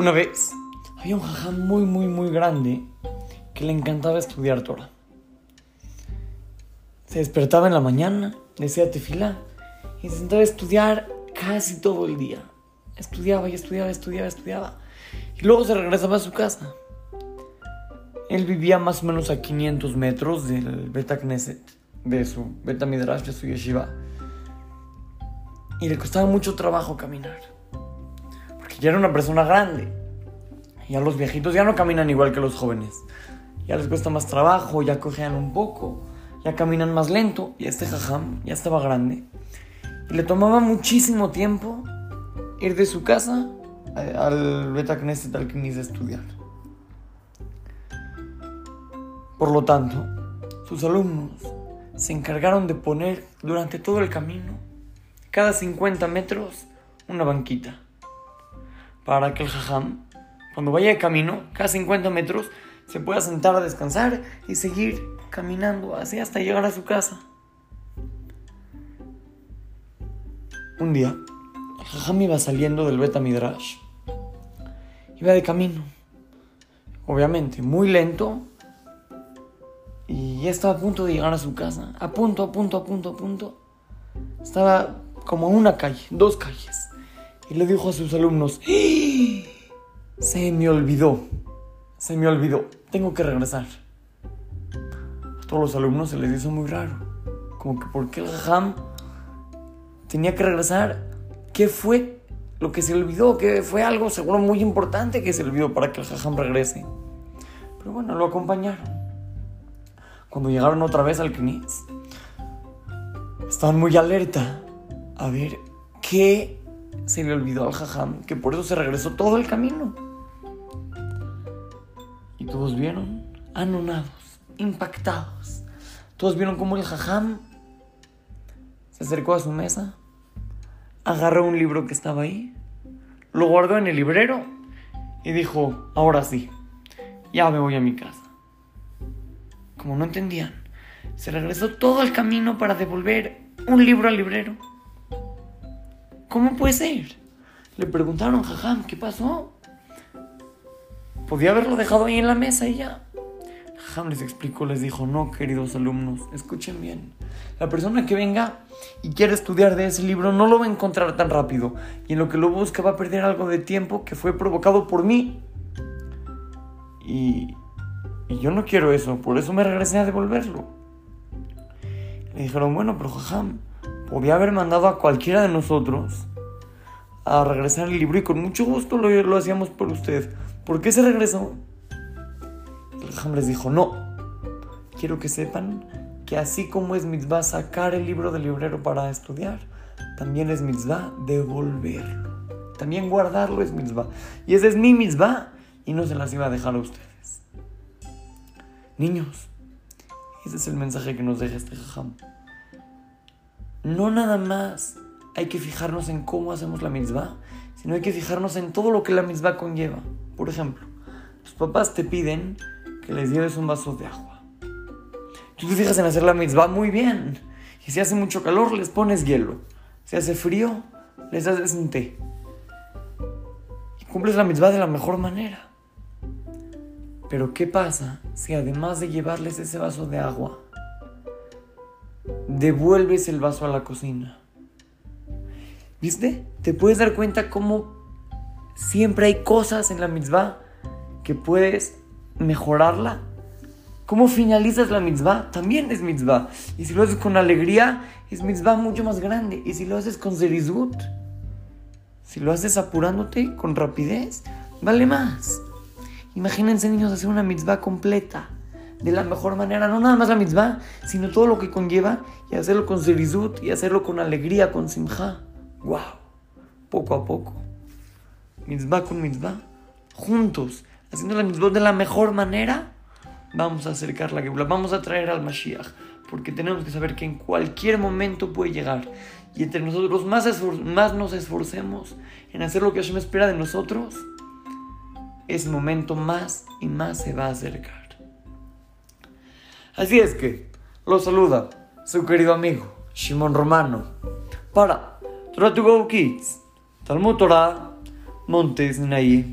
Una vez había un jajam muy, muy, muy grande que le encantaba estudiar Torah. Se despertaba en la mañana, decía tefilá y se sentaba a estudiar casi todo el día. Estudiaba y estudiaba, estudiaba, estudiaba. Y luego se regresaba a su casa. Él vivía más o menos a 500 metros del Beta Knesset, de su Beta Midrash, de su yeshiva. Y le costaba mucho trabajo caminar. Porque ya era una persona grande. Ya los viejitos ya no caminan igual que los jóvenes. Ya les cuesta más trabajo, ya cojean un poco, ya caminan más lento. Y este jajam ya estaba grande. Y le tomaba muchísimo tiempo ir de su casa al Beta Knesset al a estudiar. Por lo tanto, sus alumnos se encargaron de poner durante todo el camino, cada 50 metros, una banquita. Para que el jajam, cuando vaya de camino, cada 50 metros, se pueda sentar a descansar y seguir caminando así hasta llegar a su casa. Un día, jajam iba saliendo del Beta Midrash. Iba de camino. Obviamente, muy lento, y ya estaba a punto de llegar a su casa. A punto, a punto, a punto, a punto. Estaba como en una calle, dos calles. Y le dijo a sus alumnos, ¡Ah! Se me olvidó, se me olvidó, tengo que regresar. A todos los alumnos se les hizo muy raro. Como que, ¿por qué el jam tenía que regresar? ¿Qué fue lo que se olvidó? ¿Qué fue algo seguro muy importante que se olvidó para que el jajam regrese? Pero bueno, lo acompañaron cuando llegaron otra vez al Knis, estaban muy alerta a ver qué se le olvidó al jajam, que por eso se regresó todo el camino. Todos vieron, anonados, impactados. Todos vieron cómo el jajam se acercó a su mesa, agarró un libro que estaba ahí, lo guardó en el librero y dijo, ahora sí, ya me voy a mi casa como no entendían, se regresó todo el camino para devolver un libro al librero. ¿Cómo puede ser? Le preguntaron, jajam, ¿qué pasó? Podía haberlo dejado ahí en la mesa y ya. Jajam les explicó, les dijo, no, queridos alumnos, escuchen bien. La persona que venga y quiera estudiar de ese libro no lo va a encontrar tan rápido. Y en lo que lo busca va a perder algo de tiempo que fue provocado por mí. Y y yo no quiero eso, por eso me regresé a devolverlo. Le dijeron, bueno, pero jajam, podía haber mandado a cualquiera de nosotros a regresar el libro y con mucho gusto lo, lo hacíamos por usted. ¿Por qué se regresó? El les dijo, no, quiero que sepan que así como es mitzvah sacar el libro del librero para estudiar, también es mitzvah devolverlo. También guardarlo es mitzvah. Y ese es mi mitzvah y no se las iba a dejar a usted. Niños, ese es el mensaje que nos deja este jajam. No nada más hay que fijarnos en cómo hacemos la mitzvah, sino hay que fijarnos en todo lo que la mitzvah conlleva. Por ejemplo, tus papás te piden que les lleves un vaso de agua. Tú te fijas en hacer la mitzvah muy bien. Y si hace mucho calor, les pones hielo. Si hace frío, les haces un té. Y cumples la mitzvah de la mejor manera. Pero ¿qué pasa si además de llevarles ese vaso de agua, devuelves el vaso a la cocina? ¿Viste? Te puedes dar cuenta cómo siempre hay cosas en la mitzvah que puedes mejorarla. ¿Cómo finalizas la mitzvah? También es mitzvah. Y si lo haces con alegría, es mitzvah mucho más grande. Y si lo haces con zerizut, si lo haces apurándote, con rapidez, vale más. Imagínense niños hacer una mitzvah completa, de la mejor manera, no nada más la mitzvah, sino todo lo que conlleva y hacerlo con serizut y hacerlo con alegría, con simja. ¡Wow! Poco a poco. Mitzvah con mitzvah, juntos, haciendo la mitzvah de la mejor manera, vamos a acercar la Gebula, vamos a traer al Mashiach, porque tenemos que saber que en cualquier momento puede llegar. Y entre nosotros más, más nos esforcemos en hacer lo que Hashem espera de nosotros, ese momento más y más se va a acercar. Así es que lo saluda su querido amigo Shimon Romano para Torah to Go Kids, Talmud Torah, Montes Naí.